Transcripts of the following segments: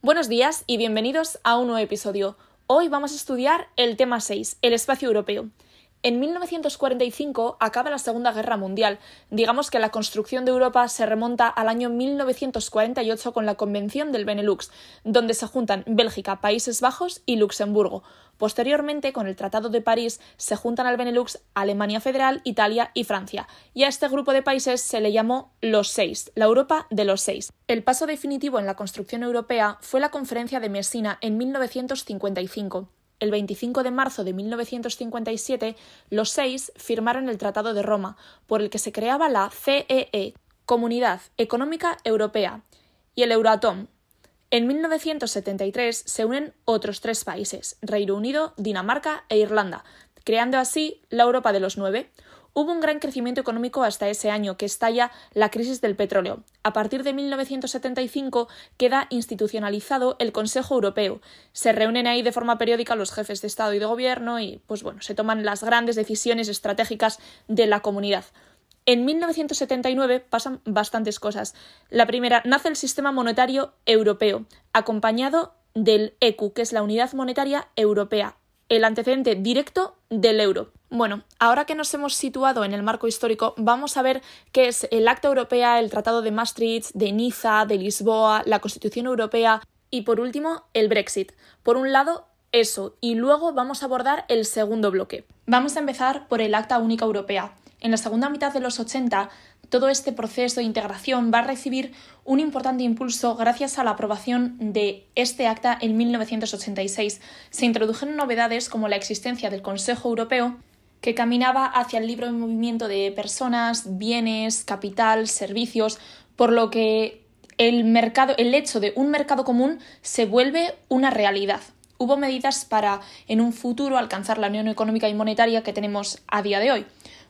Buenos días y bienvenidos a un nuevo episodio. Hoy vamos a estudiar el tema 6, el espacio europeo. En 1945 acaba la Segunda Guerra Mundial. Digamos que la construcción de Europa se remonta al año 1948 con la Convención del Benelux, donde se juntan Bélgica, Países Bajos y Luxemburgo. Posteriormente, con el Tratado de París, se juntan al Benelux Alemania Federal, Italia y Francia, y a este grupo de países se le llamó los seis, la Europa de los seis. El paso definitivo en la construcción europea fue la Conferencia de Messina en 1955 el 25 de marzo de 1957, los seis firmaron el Tratado de Roma, por el que se creaba la CEE, e, Comunidad Económica Europea, y el Euratom. En 1973 se unen otros tres países, Reino Unido, Dinamarca e Irlanda, creando así la Europa de los nueve, Hubo un gran crecimiento económico hasta ese año, que estalla la crisis del petróleo. A partir de 1975 queda institucionalizado el Consejo Europeo. Se reúnen ahí de forma periódica los jefes de Estado y de Gobierno y, pues bueno, se toman las grandes decisiones estratégicas de la comunidad. En 1979 pasan bastantes cosas. La primera, nace el sistema monetario europeo, acompañado del ECU, que es la Unidad Monetaria Europea, el antecedente directo del euro. Bueno, ahora que nos hemos situado en el marco histórico, vamos a ver qué es el Acta Europea, el Tratado de Maastricht, de Niza, de Lisboa, la Constitución Europea y por último el Brexit. Por un lado, eso, y luego vamos a abordar el segundo bloque. Vamos a empezar por el Acta Única Europea. En la segunda mitad de los 80 todo este proceso de integración va a recibir un importante impulso gracias a la aprobación de este acta en 1986. Se introdujeron novedades como la existencia del Consejo Europeo, que caminaba hacia el libre movimiento de personas, bienes, capital, servicios, por lo que el mercado, el hecho de un mercado común se vuelve una realidad. Hubo medidas para en un futuro alcanzar la unión económica y monetaria que tenemos a día de hoy.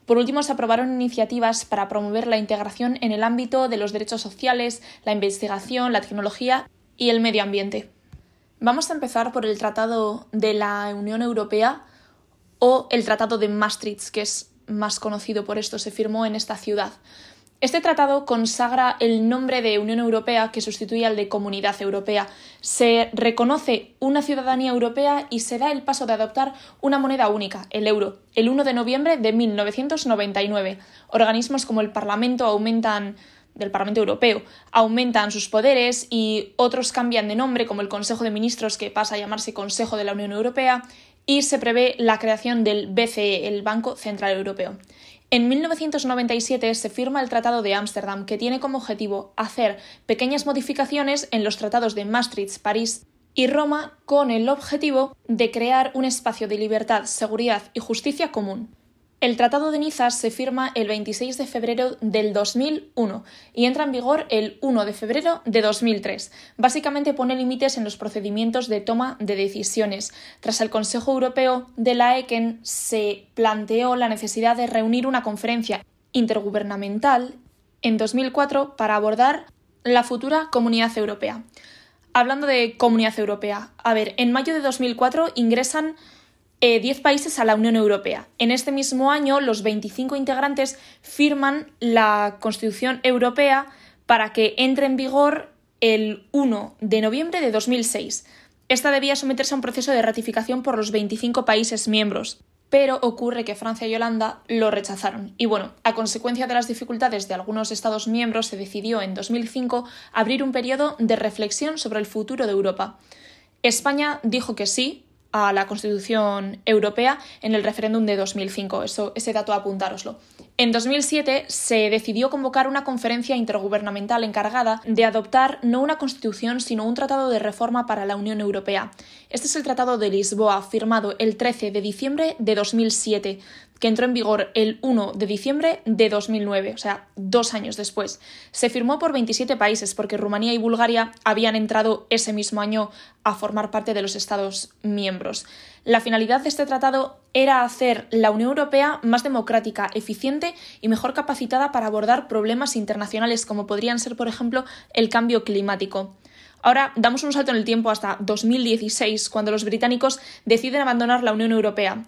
Por último, se aprobaron iniciativas para promover la integración en el ámbito de los derechos sociales, la investigación, la tecnología y el medio ambiente. Vamos a empezar por el Tratado de la Unión Europea o el Tratado de Maastricht, que es más conocido por esto, se firmó en esta ciudad. Este tratado consagra el nombre de Unión Europea que sustituye al de Comunidad Europea. Se reconoce una ciudadanía europea y se da el paso de adoptar una moneda única, el euro, el 1 de noviembre de 1999. Organismos como el Parlamento aumentan del Parlamento Europeo aumentan sus poderes y otros cambian de nombre, como el Consejo de Ministros, que pasa a llamarse Consejo de la Unión Europea, y se prevé la creación del BCE, el Banco Central Europeo. En 1997 se firma el Tratado de Ámsterdam, que tiene como objetivo hacer pequeñas modificaciones en los tratados de Maastricht, París y Roma con el objetivo de crear un espacio de libertad, seguridad y justicia común. El Tratado de Niza se firma el 26 de febrero del 2001 y entra en vigor el 1 de febrero de 2003. Básicamente pone límites en los procedimientos de toma de decisiones. Tras el Consejo Europeo de la ECEN se planteó la necesidad de reunir una conferencia intergubernamental en 2004 para abordar la futura Comunidad Europea. Hablando de Comunidad Europea, a ver, en mayo de 2004 ingresan 10 eh, países a la Unión Europea. En este mismo año, los 25 integrantes firman la Constitución Europea para que entre en vigor el 1 de noviembre de 2006. Esta debía someterse a un proceso de ratificación por los 25 países miembros, pero ocurre que Francia y Holanda lo rechazaron. Y bueno, a consecuencia de las dificultades de algunos Estados miembros, se decidió en 2005 abrir un periodo de reflexión sobre el futuro de Europa. España dijo que sí, a la Constitución Europea en el referéndum de 2005. Eso, ese dato apuntároslo. En 2007 se decidió convocar una conferencia intergubernamental encargada de adoptar no una constitución, sino un tratado de reforma para la Unión Europea. Este es el Tratado de Lisboa, firmado el 13 de diciembre de 2007, que entró en vigor el 1 de diciembre de 2009, o sea, dos años después. Se firmó por 27 países porque Rumanía y Bulgaria habían entrado ese mismo año a formar parte de los Estados miembros. La finalidad de este tratado era hacer la Unión Europea más democrática, eficiente y mejor capacitada para abordar problemas internacionales como podrían ser, por ejemplo, el cambio climático. Ahora damos un salto en el tiempo hasta 2016, cuando los británicos deciden abandonar la Unión Europea.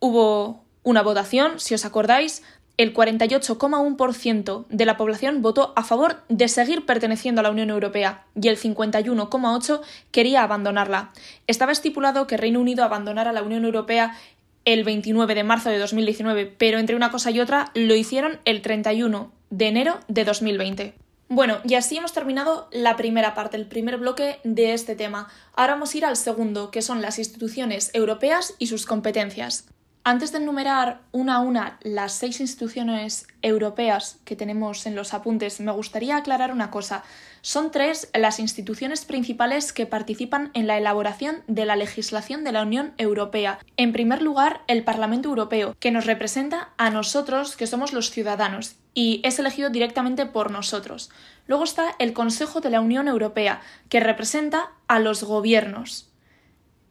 Hubo una votación, si os acordáis, el 48,1% de la población votó a favor de seguir perteneciendo a la Unión Europea y el 51,8% quería abandonarla. Estaba estipulado que Reino Unido abandonara la Unión Europea el 29 de marzo de 2019, pero entre una cosa y otra lo hicieron el 31 de enero de 2020. Bueno, y así hemos terminado la primera parte, el primer bloque de este tema. Ahora vamos a ir al segundo, que son las instituciones europeas y sus competencias. Antes de enumerar una a una las seis instituciones europeas que tenemos en los apuntes, me gustaría aclarar una cosa. Son tres las instituciones principales que participan en la elaboración de la legislación de la Unión Europea. En primer lugar, el Parlamento Europeo, que nos representa a nosotros, que somos los ciudadanos, y es elegido directamente por nosotros. Luego está el Consejo de la Unión Europea, que representa a los gobiernos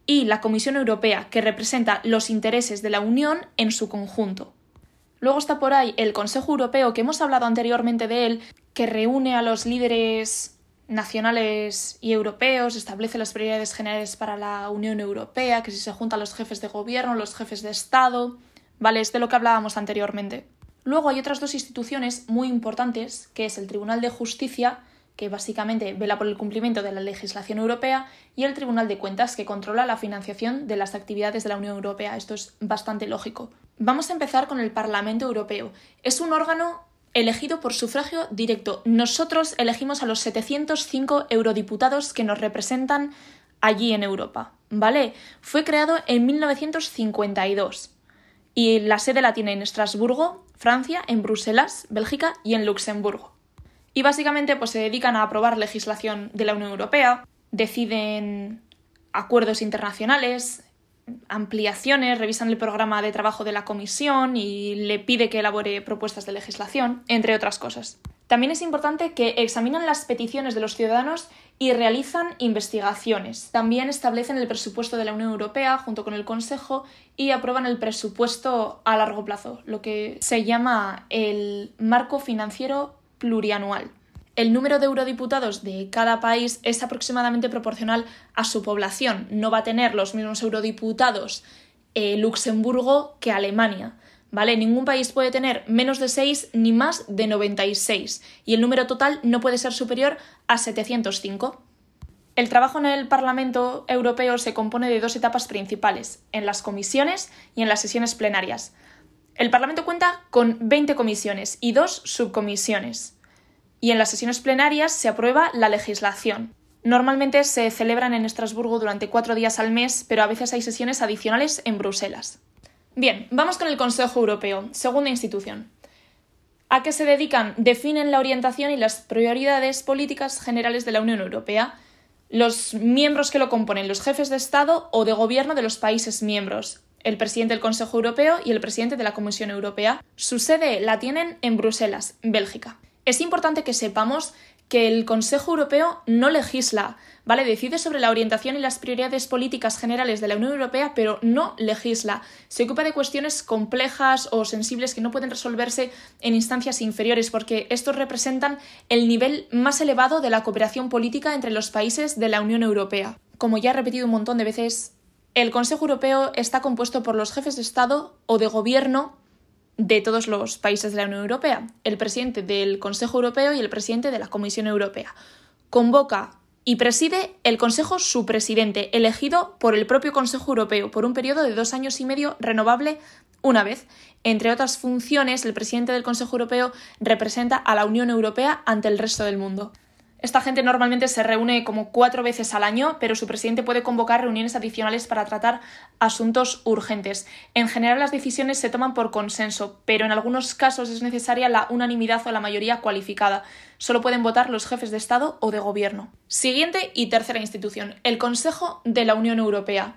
y la Comisión Europea, que representa los intereses de la Unión en su conjunto. Luego está por ahí el Consejo Europeo, que hemos hablado anteriormente de él, que reúne a los líderes nacionales y europeos, establece las prioridades generales para la Unión Europea, que si se juntan los jefes de gobierno, los jefes de Estado, ¿vale? Es de lo que hablábamos anteriormente. Luego hay otras dos instituciones muy importantes, que es el Tribunal de Justicia, que básicamente vela por el cumplimiento de la legislación europea, y el Tribunal de Cuentas, que controla la financiación de las actividades de la Unión Europea. Esto es bastante lógico. Vamos a empezar con el Parlamento Europeo. Es un órgano elegido por sufragio directo. Nosotros elegimos a los 705 eurodiputados que nos representan allí en Europa. ¿Vale? Fue creado en 1952 y la sede la tiene en Estrasburgo, Francia, en Bruselas, Bélgica y en Luxemburgo y básicamente pues, se dedican a aprobar legislación de la Unión Europea, deciden acuerdos internacionales, ampliaciones, revisan el programa de trabajo de la Comisión y le pide que elabore propuestas de legislación, entre otras cosas. También es importante que examinan las peticiones de los ciudadanos y realizan investigaciones. También establecen el presupuesto de la Unión Europea junto con el Consejo y aprueban el presupuesto a largo plazo, lo que se llama el marco financiero plurianual. El número de eurodiputados de cada país es aproximadamente proporcional a su población. No va a tener los mismos eurodiputados eh, Luxemburgo que Alemania. ¿Vale? Ningún país puede tener menos de 6 ni más de 96 y el número total no puede ser superior a 705. El trabajo en el Parlamento Europeo se compone de dos etapas principales, en las comisiones y en las sesiones plenarias. El Parlamento cuenta con 20 comisiones y dos subcomisiones. Y en las sesiones plenarias se aprueba la legislación. Normalmente se celebran en Estrasburgo durante cuatro días al mes, pero a veces hay sesiones adicionales en Bruselas. Bien, vamos con el Consejo Europeo, segunda institución. ¿A qué se dedican? Definen la orientación y las prioridades políticas generales de la Unión Europea. Los miembros que lo componen, los jefes de Estado o de gobierno de los países miembros, el presidente del Consejo Europeo y el presidente de la Comisión Europea. Su sede la tienen en Bruselas, Bélgica. Es importante que sepamos que el Consejo Europeo no legisla, ¿vale? Decide sobre la orientación y las prioridades políticas generales de la Unión Europea, pero no legisla. Se ocupa de cuestiones complejas o sensibles que no pueden resolverse en instancias inferiores, porque estos representan el nivel más elevado de la cooperación política entre los países de la Unión Europea. Como ya he repetido un montón de veces, el Consejo Europeo está compuesto por los jefes de Estado o de Gobierno de todos los países de la Unión Europea, el presidente del Consejo Europeo y el presidente de la Comisión Europea. Convoca y preside el Consejo su presidente, elegido por el propio Consejo Europeo por un periodo de dos años y medio renovable una vez. Entre otras funciones, el presidente del Consejo Europeo representa a la Unión Europea ante el resto del mundo. Esta gente normalmente se reúne como cuatro veces al año, pero su presidente puede convocar reuniones adicionales para tratar asuntos urgentes. En general las decisiones se toman por consenso, pero en algunos casos es necesaria la unanimidad o la mayoría cualificada. Solo pueden votar los jefes de Estado o de Gobierno. Siguiente y tercera institución, el Consejo de la Unión Europea.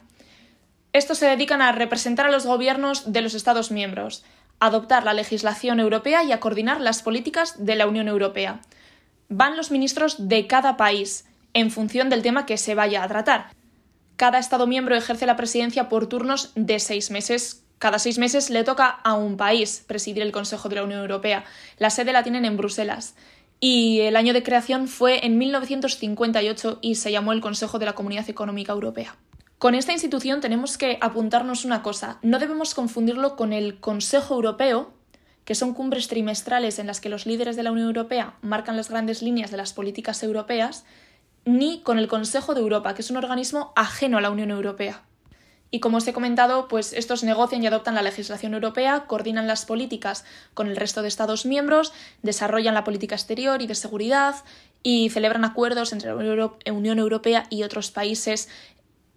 Estos se dedican a representar a los gobiernos de los Estados miembros, a adoptar la legislación europea y a coordinar las políticas de la Unión Europea van los ministros de cada país, en función del tema que se vaya a tratar. Cada Estado miembro ejerce la presidencia por turnos de seis meses. Cada seis meses le toca a un país presidir el Consejo de la Unión Europea. La sede la tienen en Bruselas. Y el año de creación fue en 1958 y se llamó el Consejo de la Comunidad Económica Europea. Con esta institución tenemos que apuntarnos una cosa. No debemos confundirlo con el Consejo Europeo, que son cumbres trimestrales en las que los líderes de la Unión Europea marcan las grandes líneas de las políticas europeas, ni con el Consejo de Europa, que es un organismo ajeno a la Unión Europea. Y como os he comentado, pues estos negocian y adoptan la legislación europea, coordinan las políticas con el resto de Estados miembros, desarrollan la política exterior y de seguridad y celebran acuerdos entre la Unión Europea y otros países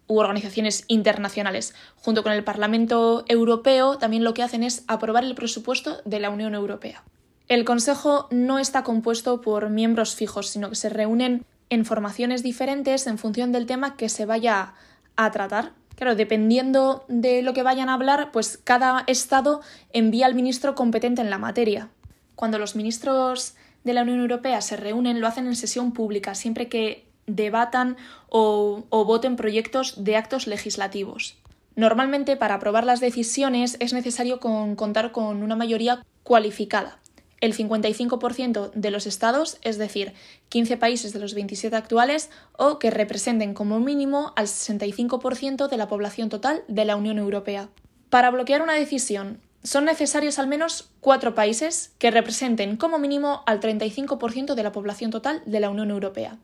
u organizaciones internacionales. Junto con el Parlamento Europeo, también lo que hacen es aprobar el presupuesto de la Unión Europea. El Consejo no está compuesto por miembros fijos, sino que se reúnen en formaciones diferentes en función del tema que se vaya a tratar. Claro, dependiendo de lo que vayan a hablar, pues cada Estado envía al ministro competente en la materia. Cuando los ministros de la Unión Europea se reúnen, lo hacen en sesión pública, siempre que debatan o, voten proyectos de actos legislativos. Normalmente para aprobar las decisiones es necesario contar con una mayoría cualificada. El 55% de los estados, es decir, 15 países de los 27 actuales, o que representen como mínimo al 65% de la población total de la Unión Europea. Para bloquear una decisión, son necesarios al menos cuatro países que representen como mínimo al 35% de la población total de la Unión Europea.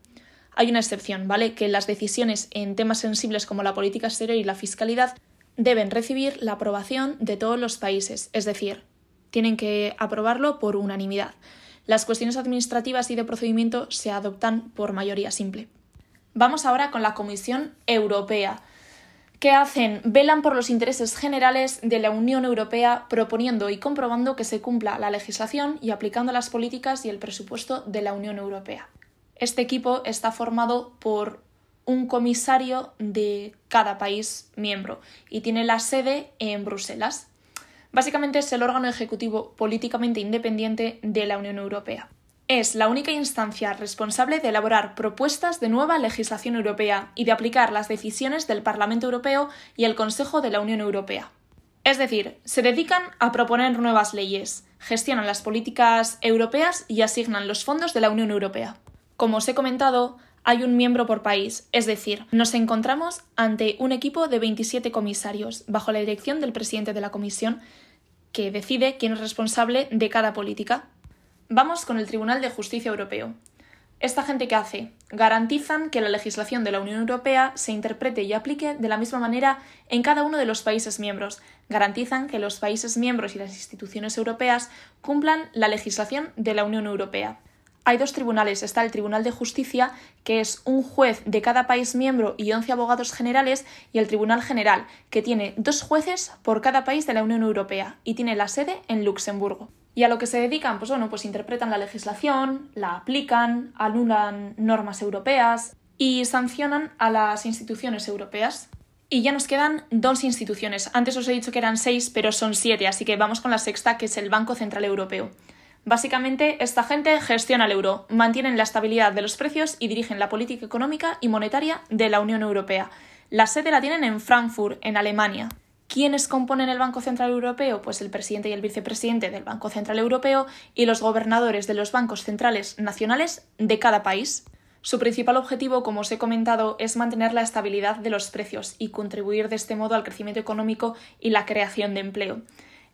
Hay una excepción, ¿vale? Que las decisiones en temas sensibles como la política exterior y la fiscalidad deben recibir la aprobación de todos los países, es decir, tienen que aprobarlo por unanimidad. Las cuestiones administrativas y de procedimiento se adoptan por mayoría simple. Vamos ahora con la Comisión Europea. ¿Qué hacen? Velan por los intereses generales de la Unión Europea proponiendo y comprobando que se cumpla la legislación y aplicando las políticas y el presupuesto de la Unión Europea. Este equipo está formado por un comisario de cada país miembro y tiene la sede en Bruselas. Básicamente es el órgano ejecutivo políticamente independiente de la Unión Europea. Es la única instancia responsable de elaborar propuestas de nueva legislación europea y de aplicar las decisiones del Parlamento Europeo y el Consejo de la Unión Europea. Es decir, se dedican a proponer nuevas leyes, gestionan las políticas europeas y asignan los fondos de la Unión Europea. Como os he comentado, hay un miembro por país, es decir, nos encontramos ante un equipo de 27 comisarios, bajo la dirección del presidente de la Comisión, que decide quién es responsable de cada política. Vamos con el Tribunal de Justicia Europeo. ¿Esta gente qué hace? Garantizan que la legislación de la Unión Europea se interprete y aplique de la misma manera en cada uno de los países miembros. Garantizan que los países miembros y las instituciones europeas cumplan la legislación de la Unión Europea hay dos tribunales. Está el Tribunal de Justicia, que es un juez de cada país miembro y 11 abogados generales, y el Tribunal General, que tiene dos jueces por cada país de la Unión Europea y tiene la sede en Luxemburgo. Y a lo que se dedican, pues bueno, pues interpretan la legislación, la aplican, anulan normas europeas y sancionan a las instituciones europeas. Y ya nos quedan dos instituciones. Antes os he dicho que eran seis, pero son siete, así que vamos con la sexta, que es el Banco Central Europeo. Básicamente, esta gente gestiona el euro, mantienen la estabilidad de los precios y dirigen la política económica y monetaria de la Unión Europea. La sede la tienen en Frankfurt, en Alemania. ¿Quiénes componen el Banco Central Europeo? Pues el presidente y el vicepresidente del Banco Central Europeo y los gobernadores de los bancos centrales nacionales de cada país. Su principal objetivo, como os he comentado, es mantener la estabilidad de los precios y contribuir de este modo al crecimiento económico y la creación de empleo.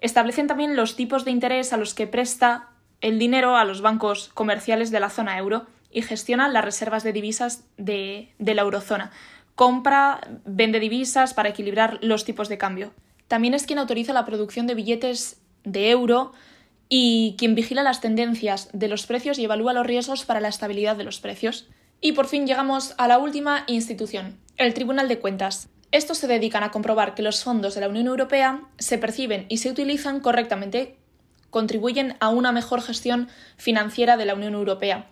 Establecen también los tipos de interés a los que presta el dinero a los bancos comerciales de la zona euro y gestiona las reservas de divisas de, la eurozona. Compra, vende divisas para equilibrar los tipos de cambio. También es quien autoriza la producción de billetes de euro y quien vigila las tendencias de los precios y evalúa los riesgos para la estabilidad de los precios. Y por fin llegamos a la última institución, el Tribunal de Cuentas. Estos se dedican a comprobar que los fondos de la Unión Europea se perciben y se utilizan correctamente contribuyen a una mejor gestión financiera de la Unión Europea.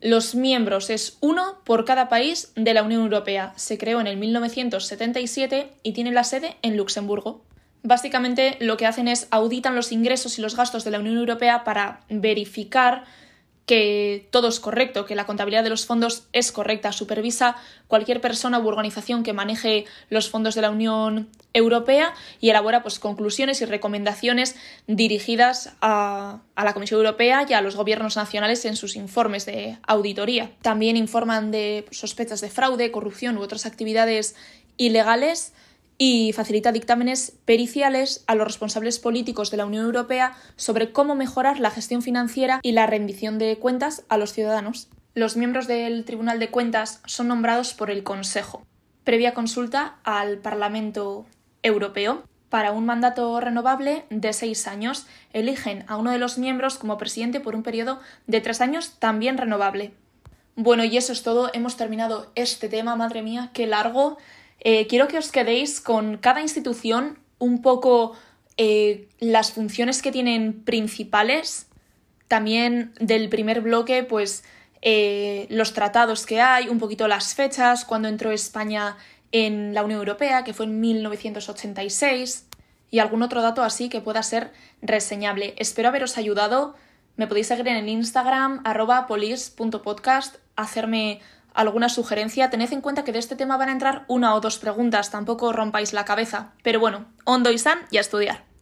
Los miembros es uno por cada país de la Unión Europea. Se creó en el 1977 y tiene la sede en Luxemburgo. Básicamente lo que hacen es auditan los ingresos y los gastos de la Unión Europea para verificar que todo es correcto, que la contabilidad de los fondos es correcta, supervisa cualquier persona u organización que maneje los fondos de la Unión Europea y elabora pues, conclusiones y recomendaciones dirigidas a, a, la Comisión Europea y a los gobiernos nacionales en sus informes de auditoría. También informan de sospechas de fraude, corrupción u otras actividades ilegales y facilita dictámenes periciales a los responsables políticos de la Unión Europea sobre cómo mejorar la gestión financiera y la rendición de cuentas a los ciudadanos. Los miembros del Tribunal de Cuentas son nombrados por el Consejo, previa consulta al Parlamento Europeo. Para un mandato renovable de seis años, eligen a uno de los miembros como presidente por un periodo de tres años también renovable. Bueno, y eso es todo. Hemos terminado este tema, madre mía, qué largo. Eh, quiero que os quedéis con cada institución un poco eh, las funciones que tienen principales. También del primer bloque, pues eh, los tratados que hay, un poquito las fechas, cuando entró España en la Unión Europea, que fue en 1986, y algún otro dato así que pueda ser reseñable. Espero haberos ayudado. Me podéis seguir en el Instagram, arroba polis.podcast, hacerme alguna sugerencia. Tened en cuenta que de este tema van a entrar una o dos preguntas, tampoco rompáis la cabeza. Pero bueno, hondo y san y a estudiar.